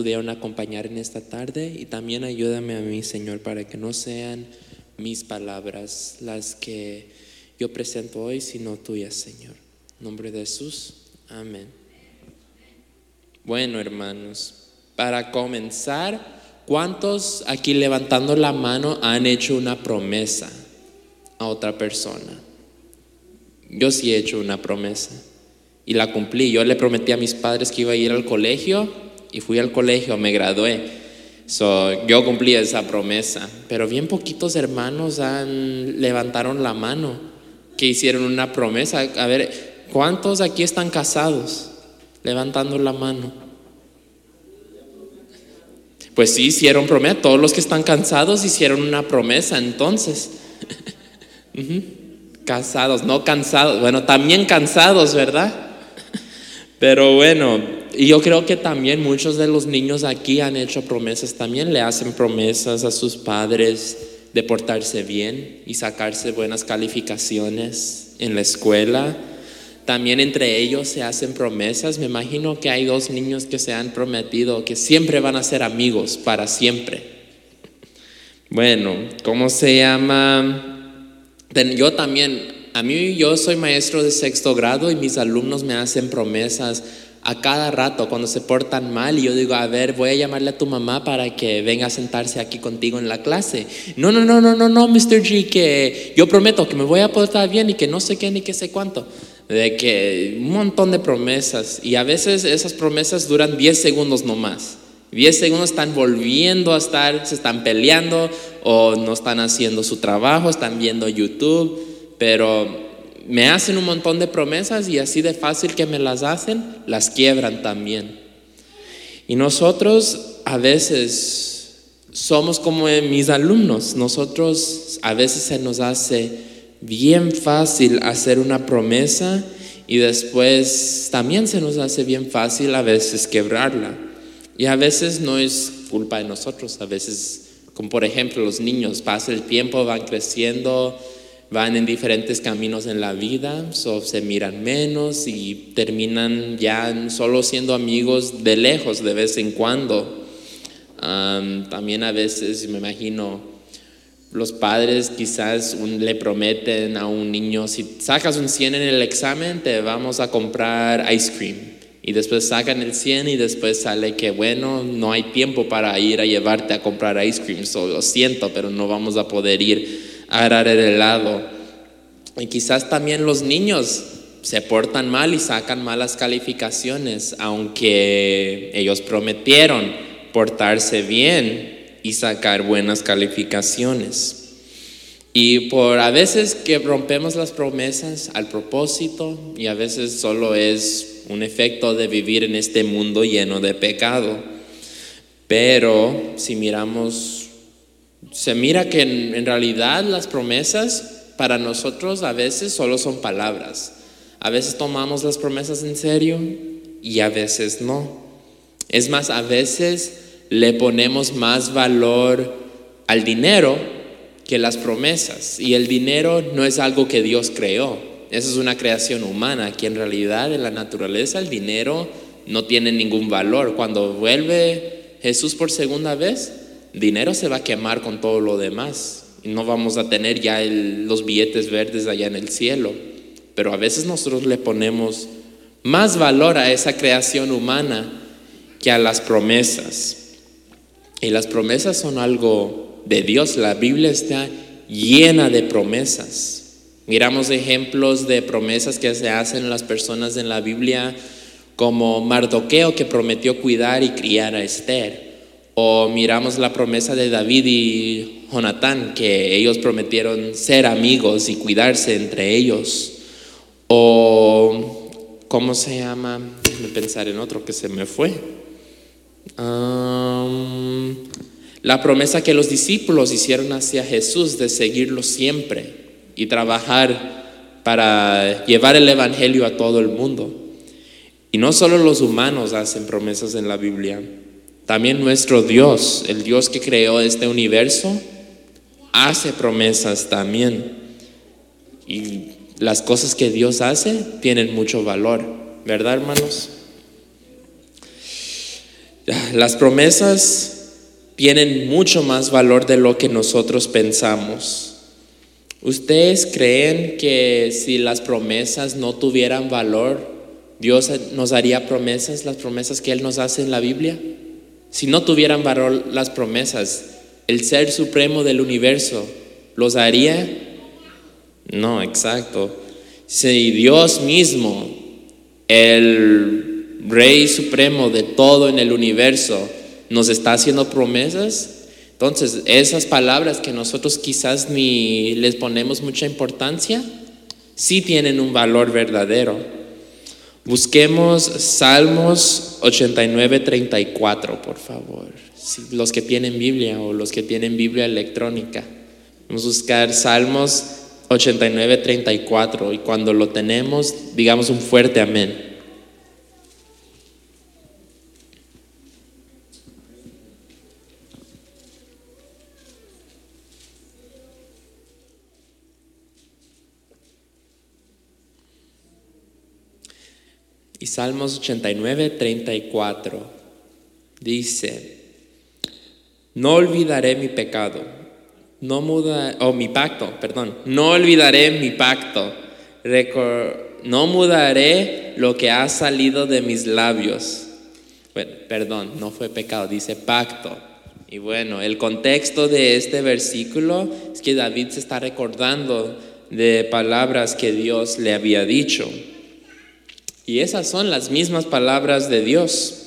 pudieron acompañar en esta tarde y también ayúdame a mí, Señor, para que no sean mis palabras las que yo presento hoy, sino tuyas, Señor. Nombre de Jesús, amén. Bueno, hermanos, para comenzar, ¿cuántos aquí levantando la mano han hecho una promesa a otra persona? Yo sí he hecho una promesa y la cumplí. Yo le prometí a mis padres que iba a ir al colegio y fui al colegio, me gradué. So, yo cumplí esa promesa, pero bien poquitos hermanos han, levantaron la mano que hicieron una promesa. A ver, ¿cuántos aquí están casados? Levantando la mano. Pues sí, hicieron promesa. Todos los que están cansados hicieron una promesa entonces. Casados, no cansados. Bueno, también cansados, ¿verdad? Pero bueno, y yo creo que también muchos de los niños aquí han hecho promesas, también le hacen promesas a sus padres de portarse bien y sacarse buenas calificaciones en la escuela. También entre ellos se hacen promesas. Me imagino que hay dos niños que se han prometido que siempre van a ser amigos para siempre. Bueno, ¿cómo se llama? Yo también, a mí yo soy maestro de sexto grado y mis alumnos me hacen promesas a cada rato cuando se portan mal y yo digo, a ver, voy a llamarle a tu mamá para que venga a sentarse aquí contigo en la clase. No, no, no, no, no, no, Mr. G, que yo prometo que me voy a portar bien y que no sé qué ni qué sé cuánto. De que un montón de promesas y a veces esas promesas duran 10 segundos nomás. 10 segundos están volviendo a estar, se están peleando o no están haciendo su trabajo, están viendo YouTube, pero me hacen un montón de promesas y así de fácil que me las hacen, las quiebran también. Y nosotros a veces somos como mis alumnos, nosotros a veces se nos hace bien fácil hacer una promesa y después también se nos hace bien fácil a veces quebrarla. Y a veces no es culpa de nosotros, a veces, como por ejemplo los niños, pasa el tiempo, van creciendo, van en diferentes caminos en la vida, se miran menos y terminan ya solo siendo amigos de lejos de vez en cuando. también a veces me imagino los padres quizás le prometen a un niño, si sacas un 100 en el examen, te vamos a comprar ice cream. Y después sacan el 100 y después sale que, bueno, no hay tiempo para ir a llevarte a comprar ice cream. So, lo siento, pero no vamos a poder ir agarrar el helado. Y quizás también los niños se portan mal y sacan malas calificaciones, aunque ellos prometieron portarse bien y sacar buenas calificaciones. Y por a veces que rompemos las promesas al propósito y a veces solo es un efecto de vivir en este mundo lleno de pecado. Pero si miramos se mira que en, realidad las promesas para nosotros a veces solo son palabras. A veces tomamos las promesas en serio y a veces no. Es más, a veces le ponemos más valor al dinero que las promesas. Y el dinero no es algo que Dios creó. Eso es una creación humana, que en realidad en la naturaleza el dinero no tiene ningún valor. Cuando vuelve Jesús por segunda vez, dinero se va a quemar con todo lo demás no vamos a tener ya los billetes verdes allá en el cielo. Pero a veces nosotros le ponemos más valor a esa creación humana que a las promesas. Y las promesas son algo de Dios. La Biblia está llena de promesas. Miramos ejemplos de promesas que se hacen las personas en la Biblia, como Mardoqueo que prometió cuidar y criar a Esther. O miramos la promesa de David y Jonatán, que ellos prometieron ser amigos y cuidarse entre ellos. O, ¿cómo se llama? Déjame pensar en otro que se me fue. la promesa que los discípulos hicieron hacia Jesús de seguirlo siempre y trabajar para llevar el Evangelio a todo el mundo. Y no solo los humanos hacen promesas en la Biblia. También nuestro Dios, el Dios que creó este universo, hace promesas también. Y las cosas que Dios hace tienen mucho valor, ¿verdad, hermanos? Las promesas tienen mucho más valor de lo que nosotros pensamos. ¿Ustedes creen que si las promesas no tuvieran valor, Dios nos haría promesas, las promesas que Él nos hace en la Biblia? Si no tuvieran valor las promesas, el ser supremo del universo, ¿los haría? No, exacto. Si Dios mismo, el Rey Supremo de todo en el universo, nos está haciendo promesas, entonces, esas palabras que nosotros quizás ni les ponemos mucha importancia, sí tienen un valor verdadero. Busquemos Salmos 89, 34, por favor. los que tienen Biblia o los que tienen Biblia electrónica. Vamos a buscar Salmos 89, 34 y cuando lo tenemos, digamos un fuerte amén. Salmos 89, 34 dice, no olvidaré mi pecado, no muda, o mi pacto, perdón, no olvidaré mi pacto, no mudaré lo que ha salido de mis labios. Bueno, perdón, no fue pecado, dice pacto. Y bueno, el contexto de este versículo es que David se está recordando de palabras que Dios le había dicho. Y esas son las mismas palabras de Dios.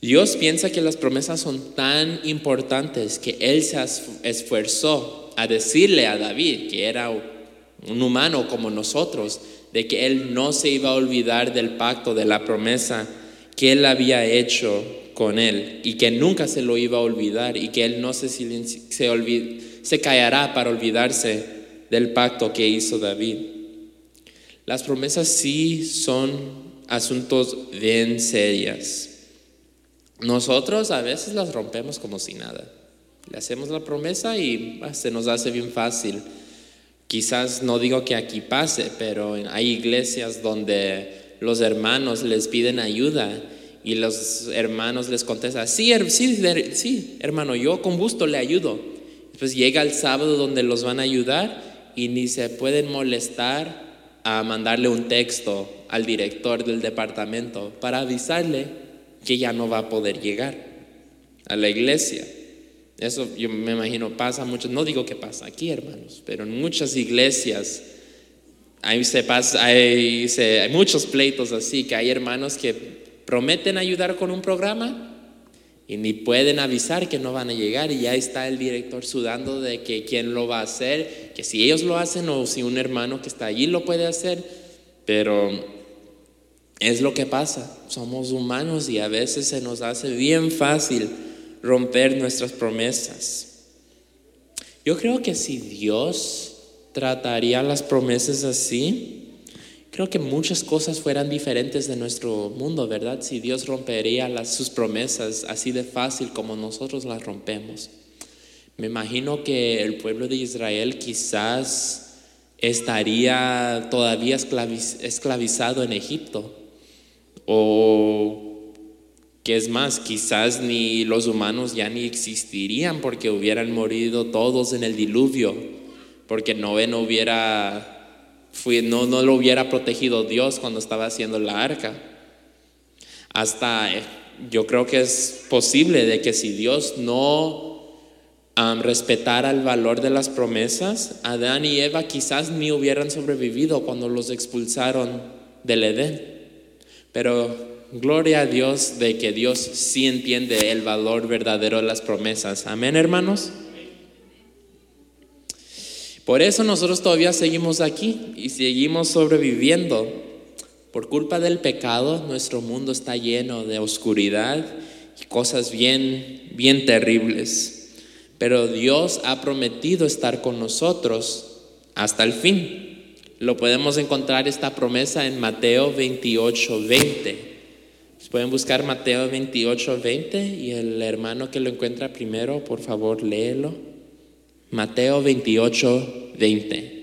Dios piensa que las promesas son tan importantes que Él se esforzó a decirle a David, que era un humano como nosotros, de que Él no se iba a olvidar del pacto, de la promesa que Él había hecho con Él y que nunca se lo iba a olvidar y que Él no se, se, se callará para olvidarse del pacto que hizo David. Las promesas sí son asuntos bien serias. Nosotros a veces las rompemos como si nada. Le hacemos la promesa y ah, se nos hace bien fácil. Quizás no digo que aquí pase, pero hay iglesias donde los hermanos les piden ayuda y los hermanos les contestan, sí, sí, sí, hermano, yo con gusto le ayudo. Pues llega el sábado donde los van a ayudar y ni se pueden molestar a mandarle un texto al director del departamento para avisarle que ya no va a poder llegar a la iglesia. Eso yo me imagino pasa mucho, no digo que pasa aquí, hermanos, pero en muchas iglesias hay, se pasa, hay, hay muchos pleitos así, que hay hermanos que prometen ayudar con un programa y ni pueden avisar que no van a llegar y ya está el director sudando de que quién lo va a hacer, que si ellos lo hacen o si un hermano que está allí lo puede hacer, pero es lo que pasa, somos humanos y a veces se nos hace bien fácil romper nuestras promesas. Yo creo que si Dios trataría las promesas así, Creo que muchas cosas fueran diferentes de nuestro mundo, ¿verdad? Si Dios rompería sus promesas así de fácil como nosotros las rompemos. Me imagino que el pueblo de Israel quizás estaría todavía esclavizado en Egipto. O que es más, quizás ni los humanos ya ni existirían porque hubieran morido todos en el diluvio, porque Noé no hubiera no, no lo hubiera protegido Dios cuando estaba haciendo la arca. Hasta eh, yo creo que es posible de que si Dios no respetara el valor de las promesas, Adán y Eva quizás ni hubieran sobrevivido cuando los expulsaron del Edén. Pero gloria a Dios de que Dios sí entiende el valor verdadero de las promesas. Amén, hermanos. Por eso nosotros todavía seguimos aquí y seguimos sobreviviendo. Por culpa del pecado, nuestro mundo está lleno de oscuridad y cosas bien, bien terribles. Pero Dios ha prometido estar con nosotros hasta el fin. Lo podemos encontrar esta promesa en Mateo 28, 20. Pueden buscar Mateo 28, 20 y el hermano que lo encuentra primero, por favor, léelo. Mateo 28, 20.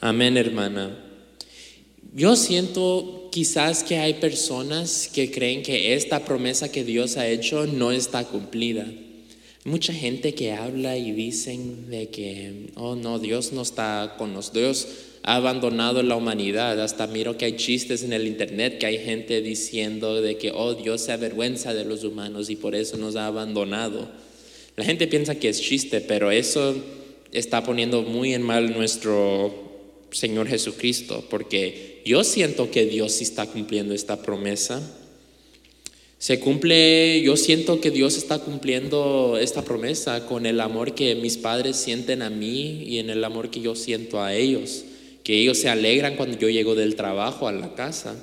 Amén, hermana. Yo siento quizás que hay personas que creen que esta promesa que Dios ha hecho no está cumplida. Mucha gente que habla y dicen de que, oh no, Dios no está con nosotros, Dios ha abandonado la humanidad. Hasta miro que hay chistes en el internet que hay gente diciendo de que, oh Dios se avergüenza de los humanos y por eso nos ha abandonado. La gente piensa que es chiste, pero eso está poniendo muy en mal nuestro Señor Jesucristo, porque yo siento que Dios sí está cumpliendo esta promesa. Se cumple, yo siento que Dios está cumpliendo esta promesa con el amor que mis padres sienten a mí y en el amor que yo siento a ellos, que ellos se alegran cuando yo llego del trabajo a la casa,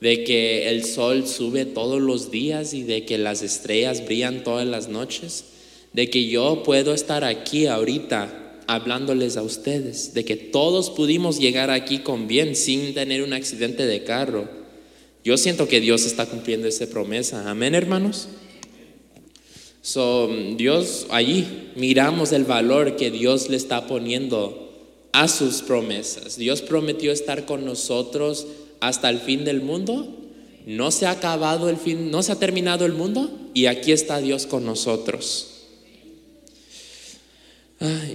de que el sol sube todos los días y de que las estrellas brillan todas las noches, de que yo puedo estar aquí ahorita hablándoles a ustedes, de que todos pudimos llegar aquí con bien sin tener un accidente de carro yo siento que Dios está cumpliendo esa promesa. Amén, hermanos. So, Dios, allí miramos el valor que Dios le está poniendo a sus promesas. Dios prometió estar con nosotros hasta el fin del mundo. No se ha acabado el fin, no se ha terminado el mundo y aquí está Dios con nosotros.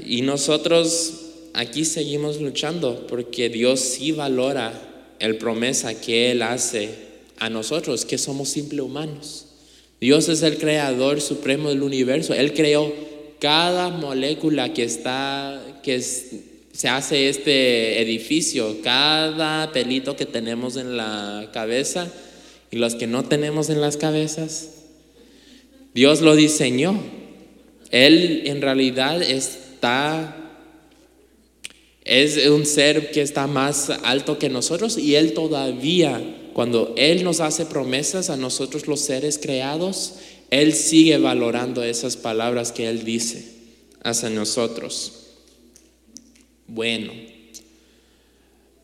Y nosotros aquí seguimos luchando porque Dios sí valora el promesa que Él hace a nosotros, que somos simples humanos. Dios es el creador supremo del universo. Él creó cada molécula que está, que se hace este edificio, cada pelito que tenemos en la cabeza y los que no tenemos en las cabezas. Dios lo diseñó. Él en realidad está es un ser que está más alto que nosotros y Él todavía, cuando Él nos hace promesas a nosotros los seres creados, Él sigue valorando esas palabras que Él dice hacia nosotros. Bueno,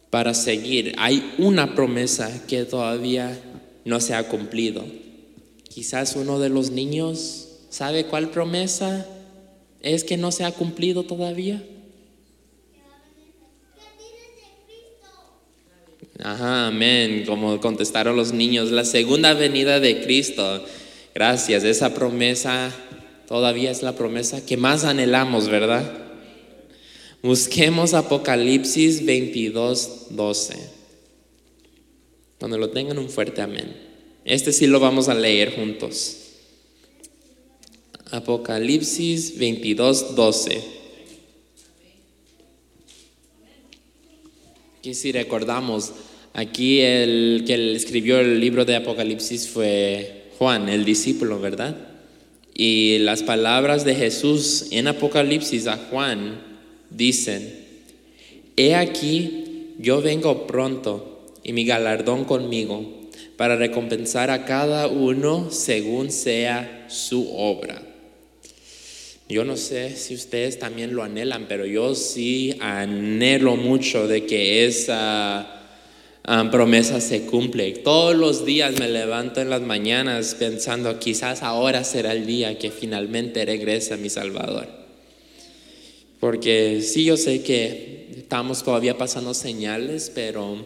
para seguir, hay una promesa que todavía no se ha cumplido. Quizás uno de los niños sabe cuál promesa es que no se ha cumplido todavía. Ajá, amén, como contestaron los niños, la segunda venida de Cristo. Gracias, esa promesa todavía es la promesa que más anhelamos, ¿verdad? Busquemos Apocalipsis 22, 12. Cuando lo tengan un fuerte amén. Este sí lo vamos a leer juntos. Apocalipsis 22, 12. Aquí si recordamos, aquí el que escribió el libro de Apocalipsis fue Juan, el discípulo, ¿verdad? Y las palabras de Jesús en Apocalipsis a Juan dicen, he aquí, yo vengo pronto y mi galardón conmigo para recompensar a cada uno según sea su obra. Yo no sé si ustedes también lo anhelan, pero yo sí anhelo mucho de que esa ah, promesa se cumple. Todos los días me levanto en las mañanas pensando, quizás ahora será el día que finalmente regrese mi Salvador. Porque sí, yo sé que estamos todavía pasando señales, pero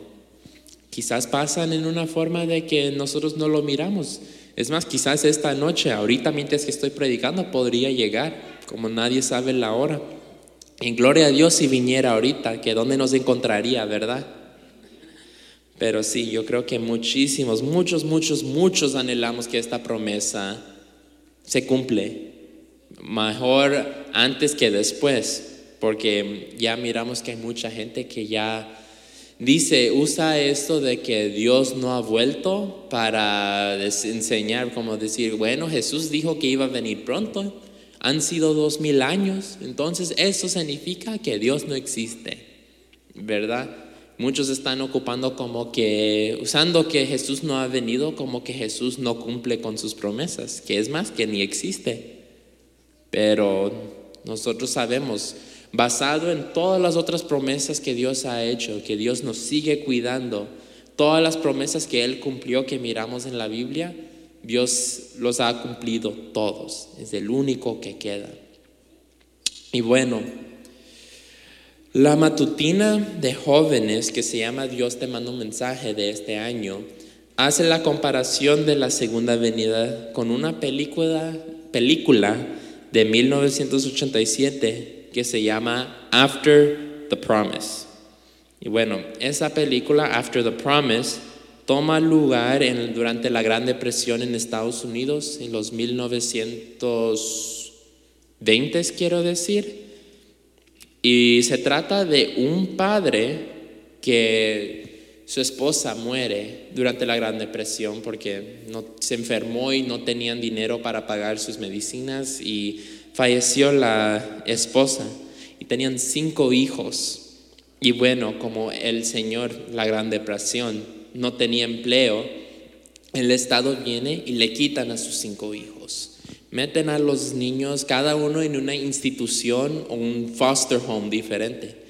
quizás pasan en una forma de que nosotros no lo miramos. Es más, quizás esta noche, ahorita mientras que estoy predicando, podría llegar como nadie sabe la hora. En gloria a Dios si viniera ahorita, que dónde nos encontraría, ¿verdad? Pero sí, yo creo que muchísimos, muchos, muchos, muchos anhelamos que esta promesa se cumple. Mejor antes que después, porque ya miramos que hay mucha gente que ya dice, usa esto de que Dios no ha vuelto para enseñar, como decir, bueno, Jesús dijo que iba a venir pronto han sido dos mil años, entonces eso significa que Dios no existe, ¿verdad? Muchos están ocupando como que, usando que Jesús no ha venido, como que Jesús no cumple con sus promesas, que es más, que ni existe. Pero nosotros sabemos, basado en todas las otras promesas que Dios ha hecho, que Dios nos sigue cuidando, todas las promesas que Él cumplió que miramos en la Biblia, Dios los ha cumplido todos, es el único que queda. Y bueno, La matutina de jóvenes que se llama Dios te manda un mensaje de este año hace la comparación de la segunda venida con una película, película de 1987 que se llama After the Promise. Y bueno, esa película, After the Promise, toma lugar en, durante la Gran Depresión en Estados Unidos en los 1920, quiero decir. Y se trata de un padre que su esposa muere durante la Gran Depresión porque no, se enfermó y no tenían dinero para pagar sus medicinas y falleció la esposa y tenían cinco hijos. Y bueno, como el Señor, la Gran Depresión, no tenía empleo, el Estado viene y le quitan a sus cinco hijos. Meten a los niños, cada uno en una institución o un foster home diferente.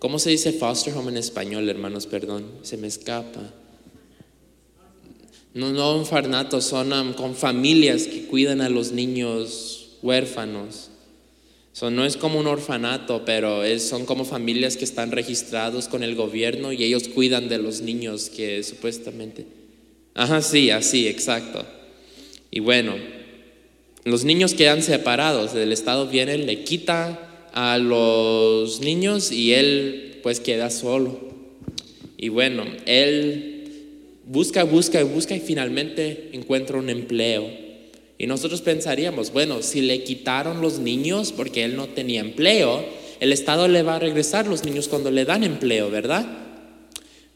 ¿Cómo se dice foster home en español, hermanos? Perdón, se me escapa. No, no un farnato, son um, con familias que cuidan a los niños huérfanos. no es como un orfanato, pero es, son como familias que están registrados con el gobierno y ellos cuidan de los niños que supuestamente... Ajá, sí, así, exacto. Y bueno, los niños quedan separados, el Estado viene, le quita a los niños y él pues queda solo. Y bueno, él busca, busca, busca y finalmente encuentra un empleo. Y nosotros pensaríamos, bueno, si le quitaron los niños porque él no tenía empleo, el Estado le va a regresar los niños cuando le dan empleo, ¿verdad?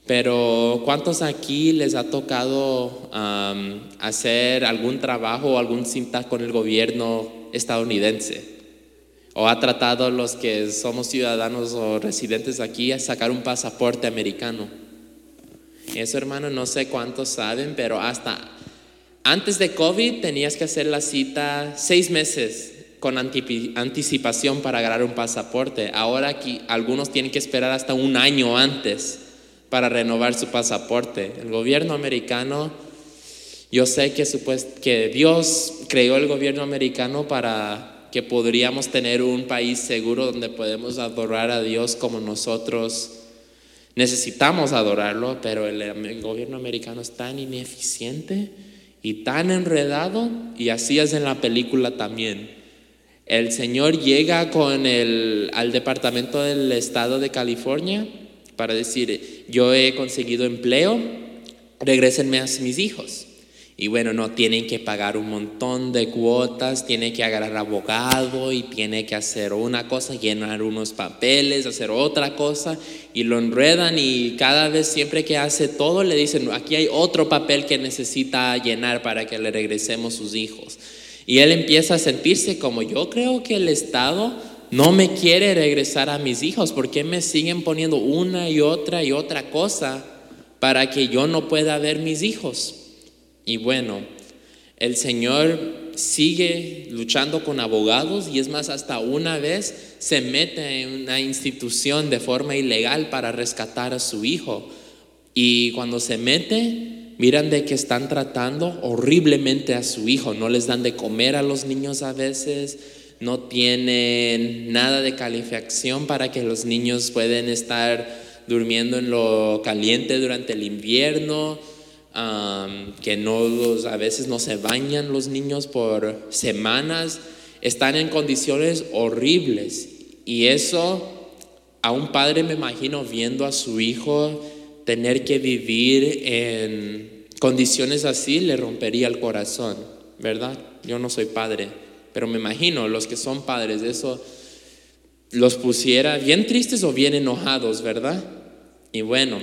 Pero ¿cuántos aquí les ha tocado hacer algún trabajo o algún cinta con el gobierno estadounidense? ¿O ha tratado los que somos ciudadanos o residentes aquí a sacar un pasaporte americano? Eso, hermano, no sé cuántos saben, pero hasta antes de COVID tenías que hacer la cita seis meses con anticipación para agarrar un pasaporte. Ahora aquí algunos tienen que esperar hasta un año antes para renovar su pasaporte. El gobierno americano, yo sé que, que Dios creó el gobierno americano para que podríamos tener un país seguro donde podemos adorar a Dios como nosotros Necesitamos adorarlo, pero el, gobierno americano es tan ineficiente y tan enredado, y así es en la película también. El Señor llega con el, al Departamento del Estado de California para decir, yo he conseguido empleo, regrésenme a mis hijos. Y bueno, no tienen que pagar un montón de cuotas, tiene que agarrar abogado y tiene que hacer una cosa, llenar unos papeles, hacer otra cosa y lo enredan y cada vez siempre que hace todo le dicen, aquí hay otro papel que necesita llenar para que le regresemos sus hijos. Y él empieza a sentirse como yo creo que el Estado no me quiere regresar a mis hijos, porque me siguen poniendo una y otra y otra cosa para que yo no pueda ver mis hijos? Y bueno, el Señor sigue luchando con abogados y es más, hasta una vez se mete en una institución de forma ilegal para rescatar a su hijo. Y cuando se mete, miran de que están tratando horriblemente a su hijo. No les dan de comer a los niños a veces, no tienen nada de calefacción para que los niños puedan estar durmiendo en lo caliente durante el invierno que no, a veces no se bañan los niños por semanas, están en condiciones horribles. Y eso a un padre me imagino viendo a su hijo tener que vivir en condiciones así, le rompería el corazón, ¿verdad? Yo no soy padre, pero me imagino los que son padres, eso los pusiera bien tristes o bien enojados, ¿verdad? Y bueno,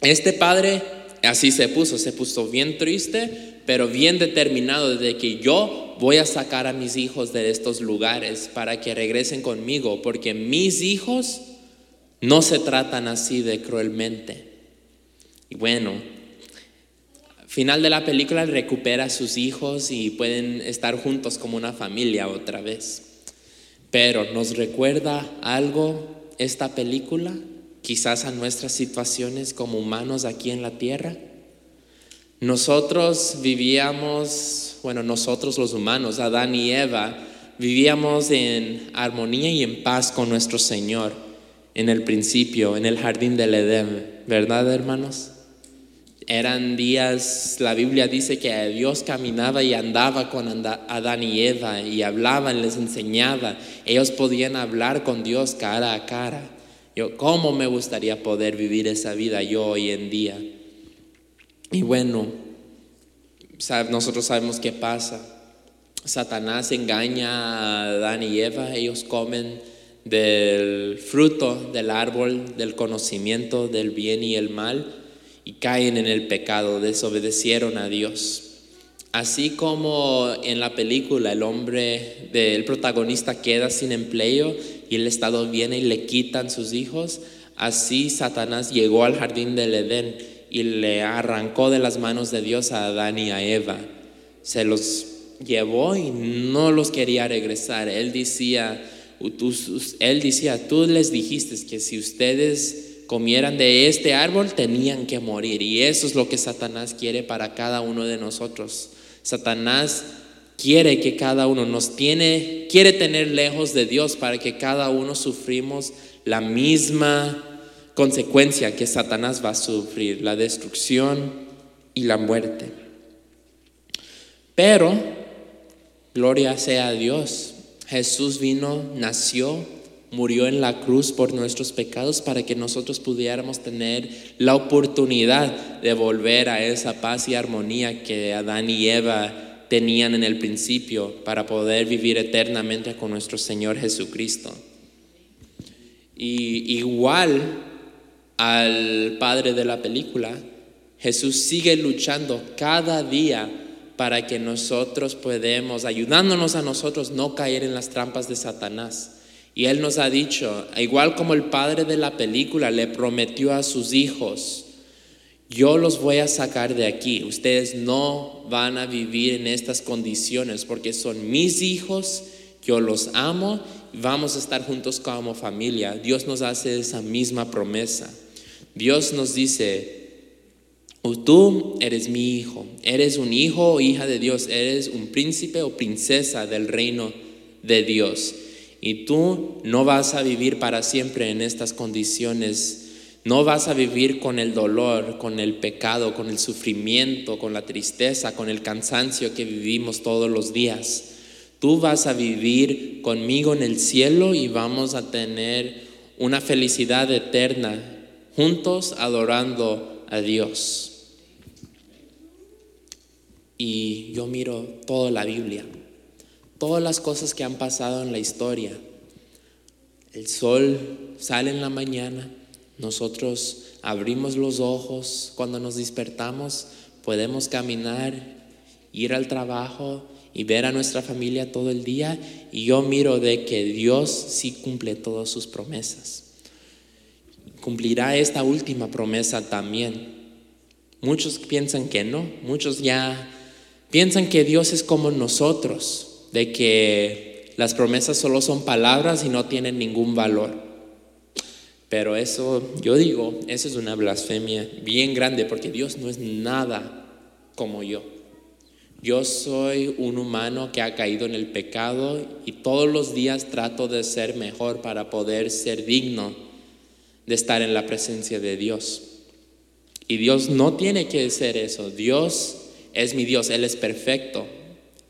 este padre Así se puso, se puso bien triste, pero bien determinado de que yo voy a sacar a mis hijos de estos lugares para que regresen conmigo, porque mis hijos no se tratan así de cruelmente. Y bueno, final de la película recupera a sus hijos y pueden estar juntos como una familia otra vez. Pero ¿nos recuerda algo esta película? Quizás a nuestras situaciones como humanos aquí en la tierra. Nosotros vivíamos, bueno, nosotros los humanos, Adán y Eva, vivíamos en armonía y en paz con nuestro Señor. en el principio, en el jardín del Edén, ¿verdad hermanos? Eran días, la Biblia dice que Dios caminaba y andaba con Adán y Eva y hablaban, les enseñaba. Ellos podían hablar con Dios cara a cara. Yo, ¿cómo me gustaría poder vivir esa vida yo hoy en día? Y bueno, nosotros sabemos qué pasa. Satanás engaña a Adán y Eva, ellos comen del fruto del árbol del conocimiento del bien y el mal y caen en el pecado, desobedecieron a Dios. Así como en la película el hombre del protagonista queda sin empleo y el Estado viene y le quitan sus hijos, así Satanás llegó al jardín del Edén y le arrancó de las manos de Dios a Adán y a Eva. Se los llevó y no los quería regresar. Él decía, él decía, tú les dijiste que si ustedes comieran de este árbol tenían que morir. Y eso es lo que Satanás quiere para cada uno de nosotros. Satanás quiere que cada uno nos tiene, quiere tener lejos de Dios para que cada uno sufrimos la misma consecuencia que Satanás va a sufrir, la destrucción y la muerte. Pero, gloria sea a Dios, Jesús vino, nació, murió en la cruz por nuestros pecados para que nosotros pudiéramos tener la oportunidad de volver a esa paz y armonía que Adán y Eva tenían en el principio para poder vivir eternamente con nuestro Señor Jesucristo. Y igual al padre de la película, Jesús sigue luchando cada día para que nosotros podamos, ayudándonos a nosotros, no caer en las trampas de Satanás. Y Él nos ha dicho, igual como el padre de la película le prometió a sus hijos, yo los voy a sacar de aquí, ustedes no van a vivir en estas condiciones porque son mis hijos, yo los amo, vamos a estar juntos como familia. Dios nos hace esa misma promesa. Dios nos dice, tú eres mi hijo, eres un hijo o hija de Dios, eres un príncipe o princesa del reino de Dios. Y tú no vas a vivir para siempre en estas condiciones. No vas a vivir con el dolor, con el pecado, con el sufrimiento, con la tristeza, con el cansancio que vivimos todos los días. Tú vas a vivir conmigo en el cielo y vamos a tener una felicidad eterna juntos adorando a Dios. Y yo miro toda la Biblia todas las cosas que han pasado en la historia. El sol sale en la mañana, nosotros abrimos los ojos, cuando nos despertamos podemos caminar, ir al trabajo y ver a nuestra familia todo el día y yo miro de que Dios sí cumple todas sus promesas. Cumplirá esta última promesa también. Muchos piensan que no, muchos ya piensan que Dios es como nosotros, de que las promesas solo son palabras y no tienen ningún valor. Pero eso, yo digo, eso es una blasfemia bien grande porque Dios no es nada como yo. Yo soy un humano que ha caído en el pecado y todos los días trato de ser mejor para poder ser digno de estar en la presencia de Dios. Y Dios no tiene que ser eso. Dios es mi Dios, Él es perfecto,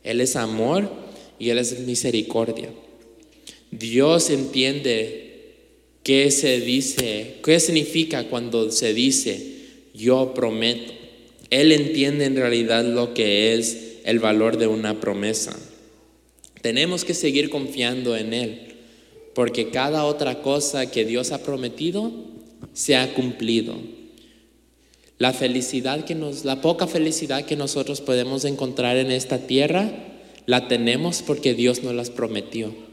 Él es amor y Él es misericordia. Dios entiende qué se dice, qué significa cuando se dice yo prometo. Él entiende en realidad lo que es el valor de una promesa. Tenemos que seguir confiando en Él, porque cada otra cosa que Dios ha prometido se ha cumplido. La felicidad que nos, la poca felicidad que nosotros podemos encontrar en esta tierra, la tenemos porque Dios nos las prometió.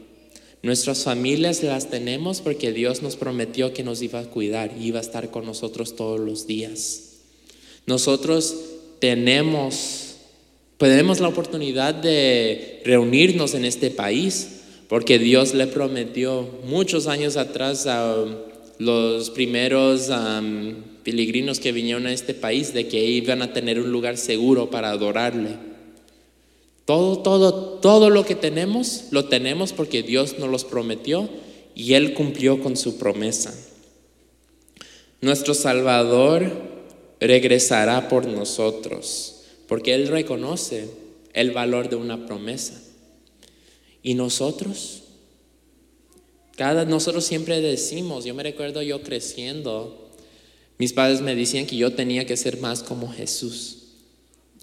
Nuestras familias las tenemos porque Dios nos prometió que nos iba a cuidar y iba a estar con nosotros todos los días. Nosotros tenemos, tenemos la oportunidad de reunirnos en este país porque Dios le prometió muchos años atrás a los primeros um, peregrinos que vinieron a este país de que iban a tener un lugar seguro para adorarle. Todo, todo, todo lo que tenemos, lo tenemos porque Dios nos los prometió y Él cumplió con su promesa. Nuestro Salvador regresará por nosotros, porque Él reconoce el valor de una promesa. ¿Y nosotros? Cada, nosotros siempre decimos, yo me recuerdo yo creciendo, mis padres me decían que yo tenía que ser más como Jesús.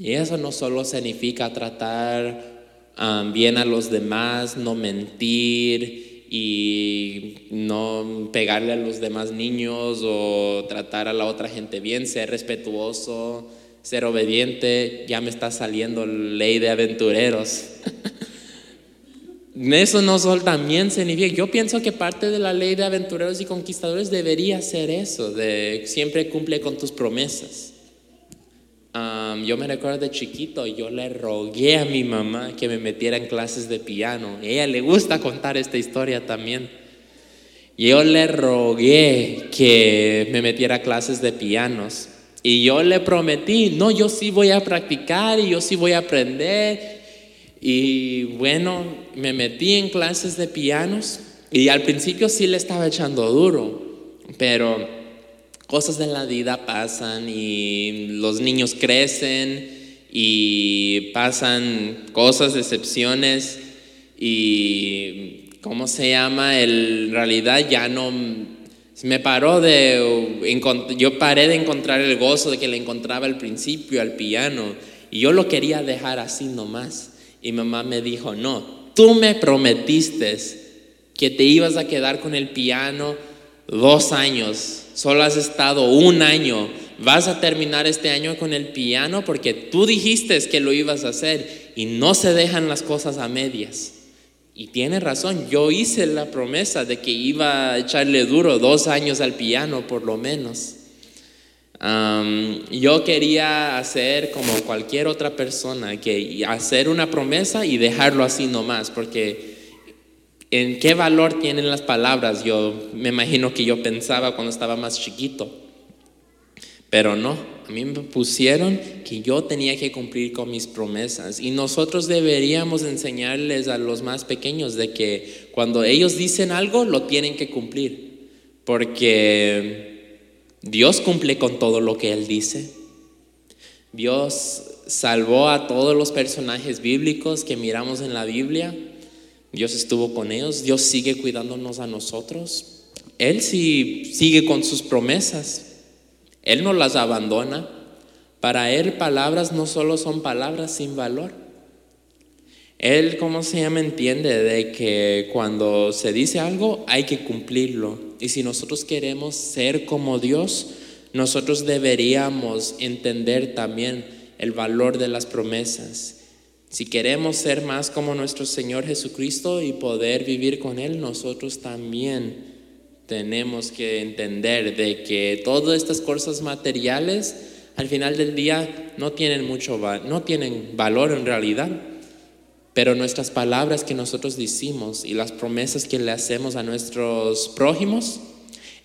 Y eso no solo significa tratar um, bien a los demás, no mentir y no pegarle a los demás niños o tratar a la otra gente bien, ser respetuoso, ser obediente. Ya me está saliendo ley de aventureros. Eso no solo también significa, yo pienso que parte de la ley de aventureros y conquistadores debería ser eso, de siempre cumple con tus promesas. Yo me recuerdo de chiquito, yo le rogué a mi mamá que me metiera en clases de piano. Ella le gusta contar esta historia también. Yo le rogué que me metiera a clases de pianos. Y yo le prometí, no, yo sí voy a practicar y yo sí voy a aprender y bueno, me metí en clases de pianos y al principio sí le estaba echando duro, pero cosas de la vida pasan y los niños crecen y pasan cosas, decepciones y ¿cómo se llama? en realidad ya no me paró de yo paré de encontrar el gozo de que le encontraba al principio al piano y yo lo quería dejar así nomás. Y mamá me dijo, no, tú me prometiste que te ibas a quedar con el piano dos años, solo has estado un año, vas a terminar este año con el piano porque tú dijiste que lo ibas a hacer y no se dejan las cosas a medias. Y tiene razón, yo hice la promesa de que iba a echarle duro dos años al piano por lo menos yo quería hacer como cualquier otra persona, que hacer una promesa y dejarlo así nomás, porque en qué valor tienen las palabras, yo me imagino que yo pensaba cuando estaba más chiquito. Pero no, a mí me pusieron que yo tenía que cumplir con mis promesas y nosotros deberíamos enseñarles a los más pequeños de que cuando ellos dicen algo lo tienen que cumplir, porque Dios cumple con todo lo que Él dice. Dios salvó a todos los personajes bíblicos que miramos en la Biblia. Dios estuvo con ellos. Dios sigue cuidándonos a nosotros. Él sí sigue con sus promesas. Él no las abandona. Para Él palabras no solo son palabras sin valor. Él, ¿cómo se llama? Entiende de que cuando se dice algo hay que cumplirlo. Y si nosotros queremos ser como Dios, nosotros deberíamos entender también el valor de las promesas. Si queremos ser más como nuestro Señor Jesucristo y poder vivir con Él, nosotros también tenemos que entender de que todas estas cosas materiales al final del día no tienen mucho no tienen valor en realidad pero nuestras palabras que nosotros decimos y las promesas que le hacemos a nuestros prójimos,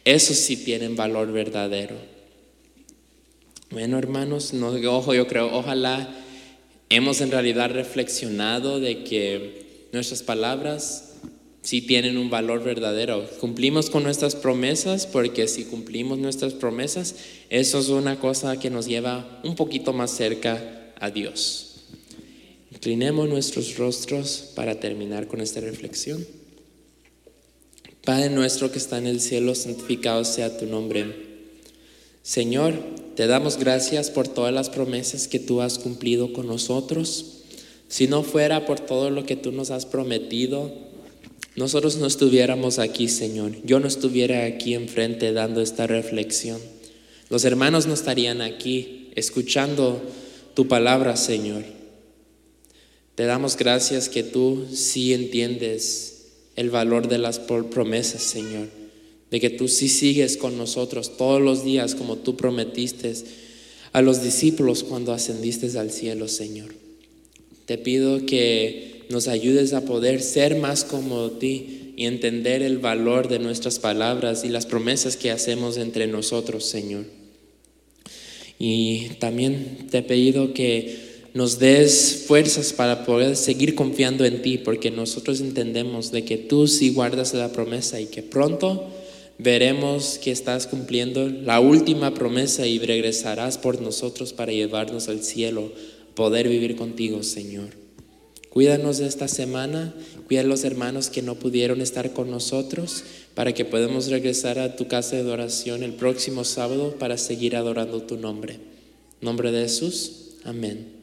eso sí tienen valor verdadero. Bueno, hermanos, no, ojo, yo creo, ojalá hemos en realidad reflexionado de que nuestras palabras sí tienen un valor verdadero. Cumplimos con nuestras promesas porque si cumplimos nuestras promesas, eso es una cosa que nos lleva un poquito más cerca a Dios. Inclinemos nuestros rostros para terminar con esta reflexión. Padre nuestro que está en el cielo, santificado sea tu nombre. Señor, te damos gracias por todas las promesas que tú has cumplido con nosotros. Si no fuera por todo lo que tú nos has prometido, nosotros no estuviéramos aquí, Señor. Yo no estuviera aquí enfrente dando esta reflexión. Los hermanos no estarían aquí escuchando tu palabra, Señor. Te damos gracias que tú sí entiendes el valor de las promesas, Señor. De que tú sí sigues con nosotros todos los días como tú prometiste a los discípulos cuando ascendiste al cielo, Señor. Te pido que nos ayudes a poder ser más como ti y entender el valor de nuestras palabras y las promesas que hacemos entre nosotros, Señor. Y también te he pedido que nos des fuerzas para poder seguir confiando en ti, porque nosotros entendemos de que tú sí guardas la promesa y que pronto veremos que estás cumpliendo la última promesa y regresarás por nosotros para llevarnos al cielo, poder vivir contigo, Señor. Cuídanos de esta semana, cuida a los hermanos que no pudieron estar con nosotros, para que podamos regresar a tu casa de adoración el próximo sábado para seguir adorando tu nombre. En nombre de Jesús, amén.